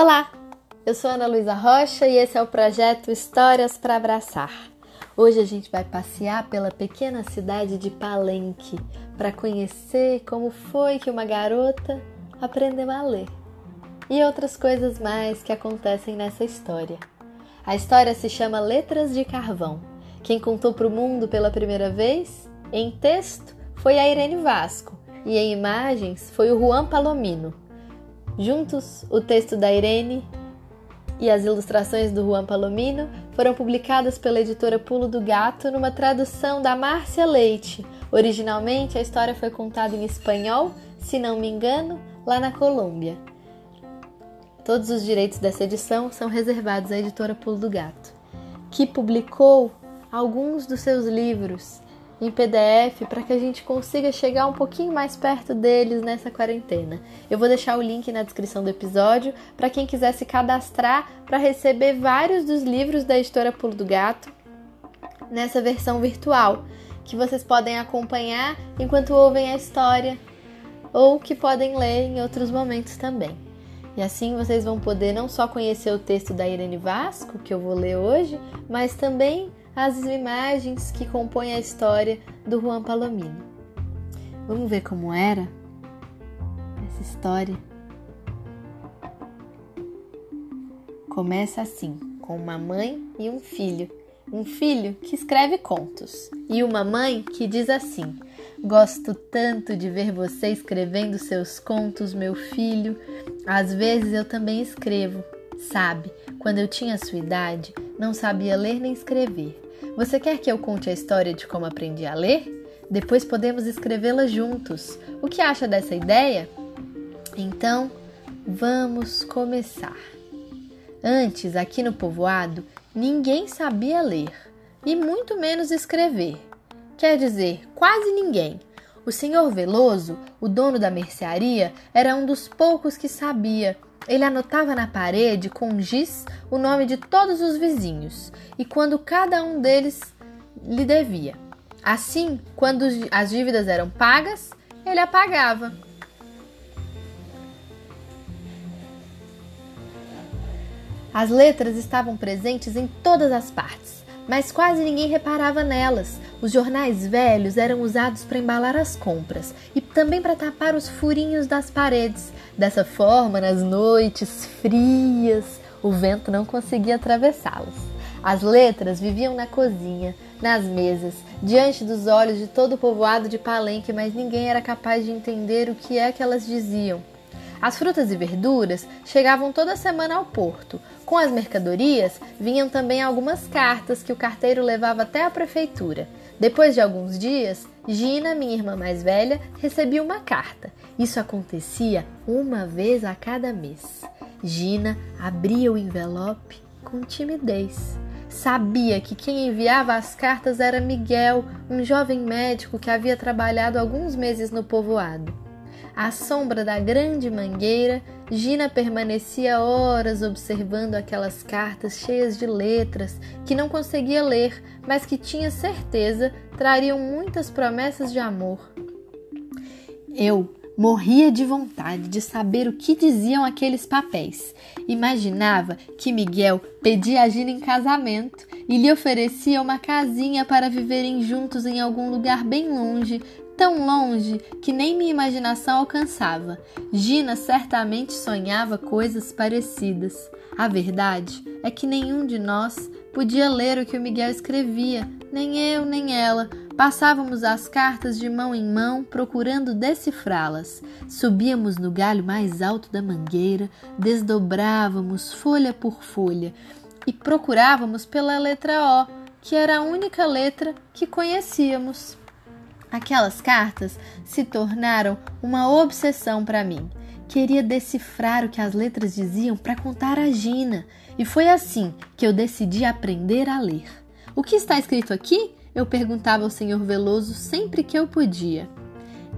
Olá, eu sou Ana Luísa Rocha e esse é o projeto Histórias para Abraçar. Hoje a gente vai passear pela pequena cidade de Palenque para conhecer como foi que uma garota aprendeu a ler e outras coisas mais que acontecem nessa história. A história se chama Letras de Carvão. Quem contou para o mundo pela primeira vez, em texto, foi a Irene Vasco e em imagens foi o Juan Palomino. Juntos, o texto da Irene e as ilustrações do Juan Palomino foram publicadas pela editora Pulo do Gato numa tradução da Márcia Leite. Originalmente, a história foi contada em espanhol, se não me engano, lá na Colômbia. Todos os direitos dessa edição são reservados à editora Pulo do Gato, que publicou alguns dos seus livros em PDF para que a gente consiga chegar um pouquinho mais perto deles nessa quarentena. Eu vou deixar o link na descrição do episódio para quem quiser se cadastrar para receber vários dos livros da editora Pulo do Gato nessa versão virtual, que vocês podem acompanhar enquanto ouvem a história ou que podem ler em outros momentos também. E assim vocês vão poder não só conhecer o texto da Irene Vasco, que eu vou ler hoje, mas também as imagens que compõem a história do Juan Palomino. Vamos ver como era essa história? Começa assim, com uma mãe e um filho. Um filho que escreve contos e uma mãe que diz assim: Gosto tanto de ver você escrevendo seus contos, meu filho. Às vezes eu também escrevo. Sabe, quando eu tinha sua idade, não sabia ler nem escrever. Você quer que eu conte a história de como aprendi a ler? Depois podemos escrevê-la juntos. O que acha dessa ideia? Então, vamos começar. Antes, aqui no povoado, ninguém sabia ler e muito menos escrever. Quer dizer, quase ninguém. O senhor Veloso, o dono da mercearia, era um dos poucos que sabia ele anotava na parede com giz o nome de todos os vizinhos e quando cada um deles lhe devia. Assim, quando as dívidas eram pagas, ele apagava. As letras estavam presentes em todas as partes mas quase ninguém reparava nelas. Os jornais velhos eram usados para embalar as compras e também para tapar os furinhos das paredes. Dessa forma, nas noites frias, o vento não conseguia atravessá-las. As letras viviam na cozinha, nas mesas, diante dos olhos de todo o povoado de Palenque, mas ninguém era capaz de entender o que é que elas diziam. As frutas e verduras chegavam toda semana ao porto. Com as mercadorias vinham também algumas cartas que o carteiro levava até a prefeitura. Depois de alguns dias, Gina, minha irmã mais velha, recebia uma carta. Isso acontecia uma vez a cada mês. Gina abria o envelope com timidez. Sabia que quem enviava as cartas era Miguel, um jovem médico que havia trabalhado alguns meses no povoado. À sombra da grande mangueira, Gina permanecia horas observando aquelas cartas cheias de letras que não conseguia ler, mas que tinha certeza trariam muitas promessas de amor. Eu morria de vontade de saber o que diziam aqueles papéis. Imaginava que Miguel pedia a Gina em casamento e lhe oferecia uma casinha para viverem juntos em algum lugar bem longe, tão longe que nem minha imaginação alcançava. Gina certamente sonhava coisas parecidas. A verdade é que nenhum de nós podia ler o que o Miguel escrevia, nem eu nem ela. Passávamos as cartas de mão em mão procurando decifrá-las. Subíamos no galho mais alto da mangueira, desdobrávamos folha por folha e procurávamos pela letra O, que era a única letra que conhecíamos. Aquelas cartas se tornaram uma obsessão para mim. Queria decifrar o que as letras diziam para contar a Gina, e foi assim que eu decidi aprender a ler. O que está escrito aqui? Eu perguntava ao senhor Veloso sempre que eu podia.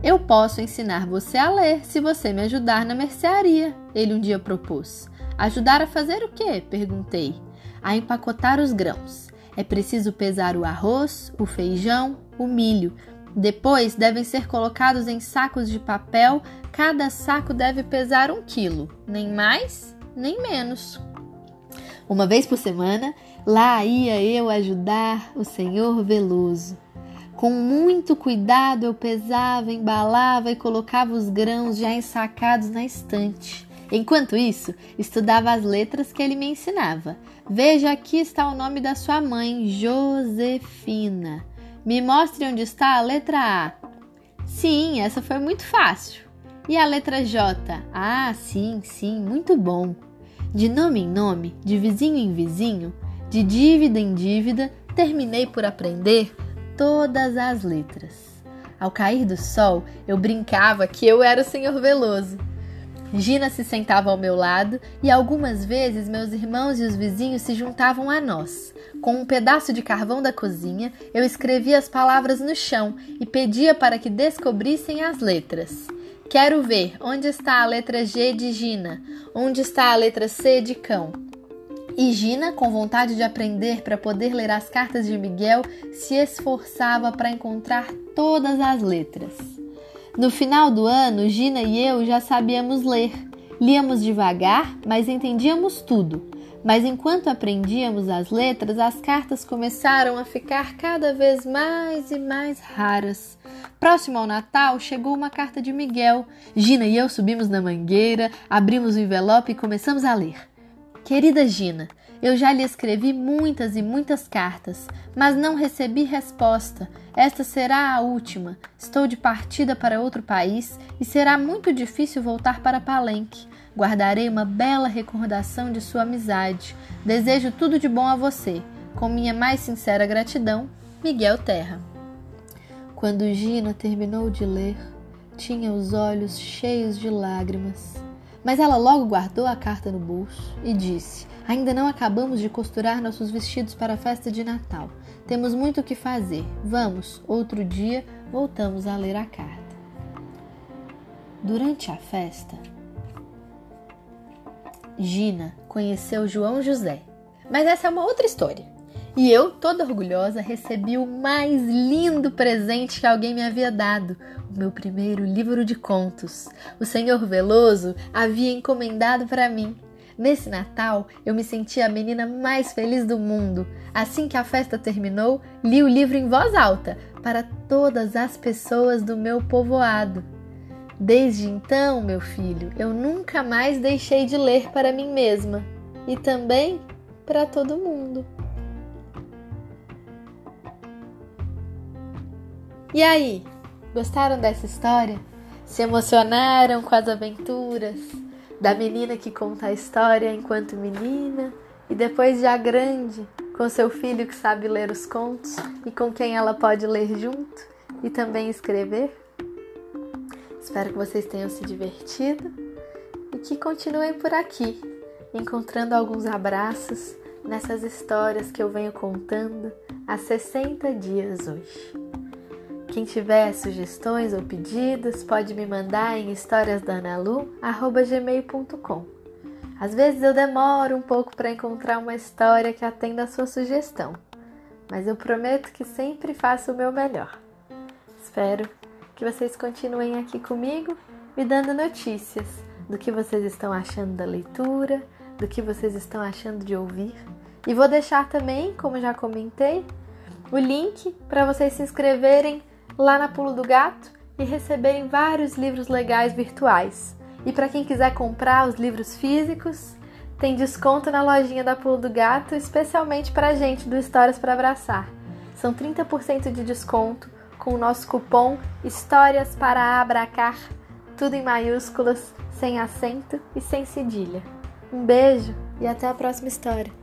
Eu posso ensinar você a ler se você me ajudar na mercearia, ele um dia propôs. Ajudar a fazer o quê? perguntei. A empacotar os grãos. É preciso pesar o arroz, o feijão, o milho, depois devem ser colocados em sacos de papel, cada saco deve pesar um quilo, nem mais nem menos. Uma vez por semana, lá ia eu ajudar o senhor Veloso. Com muito cuidado eu pesava, embalava e colocava os grãos já ensacados na estante. Enquanto isso, estudava as letras que ele me ensinava. Veja, aqui está o nome da sua mãe, Josefina. Me mostre onde está a letra A. Sim, essa foi muito fácil. E a letra J? Ah, sim, sim, muito bom. De nome em nome, de vizinho em vizinho, de dívida em dívida, terminei por aprender todas as letras. Ao cair do sol, eu brincava que eu era o Senhor Veloso. Gina se sentava ao meu lado e algumas vezes meus irmãos e os vizinhos se juntavam a nós. Com um pedaço de carvão da cozinha, eu escrevia as palavras no chão e pedia para que descobrissem as letras. Quero ver onde está a letra G de Gina, onde está a letra C de cão. E Gina, com vontade de aprender para poder ler as cartas de Miguel, se esforçava para encontrar todas as letras. No final do ano, Gina e eu já sabíamos ler. Líamos devagar, mas entendíamos tudo. Mas enquanto aprendíamos as letras, as cartas começaram a ficar cada vez mais e mais raras. Próximo ao Natal, chegou uma carta de Miguel. Gina e eu subimos na mangueira, abrimos o envelope e começamos a ler. Querida Gina, eu já lhe escrevi muitas e muitas cartas, mas não recebi resposta. Esta será a última. Estou de partida para outro país e será muito difícil voltar para Palenque. Guardarei uma bela recordação de sua amizade. Desejo tudo de bom a você. Com minha mais sincera gratidão, Miguel Terra. Quando Gina terminou de ler, tinha os olhos cheios de lágrimas. Mas ela logo guardou a carta no bolso e disse: Ainda não acabamos de costurar nossos vestidos para a festa de Natal. Temos muito o que fazer. Vamos, outro dia voltamos a ler a carta. Durante a festa, Gina conheceu João José. Mas essa é uma outra história. E eu, toda orgulhosa, recebi o mais lindo presente que alguém me havia dado: o meu primeiro livro de contos. O senhor Veloso havia encomendado para mim. Nesse Natal, eu me senti a menina mais feliz do mundo. Assim que a festa terminou, li o livro em voz alta para todas as pessoas do meu povoado. Desde então, meu filho, eu nunca mais deixei de ler para mim mesma e também para todo mundo. E aí, gostaram dessa história? Se emocionaram com as aventuras da menina que conta a história enquanto menina e depois já grande, com seu filho que sabe ler os contos e com quem ela pode ler junto e também escrever? Espero que vocês tenham se divertido e que continuem por aqui, encontrando alguns abraços nessas histórias que eu venho contando há 60 dias hoje. Quem tiver sugestões ou pedidos pode me mandar em historiasdanalu@gmail.com. Às vezes eu demoro um pouco para encontrar uma história que atenda a sua sugestão, mas eu prometo que sempre faço o meu melhor. Espero que vocês continuem aqui comigo, me dando notícias do que vocês estão achando da leitura, do que vocês estão achando de ouvir. E vou deixar também, como já comentei, o link para vocês se inscreverem lá na Pulo do Gato e receberem vários livros legais virtuais. E para quem quiser comprar os livros físicos, tem desconto na lojinha da Pulo do Gato, especialmente para a gente do Histórias para Abraçar. São 30% de desconto com o nosso cupom Histórias para Abracar, tudo em maiúsculas, sem acento e sem cedilha. Um beijo e até a próxima história.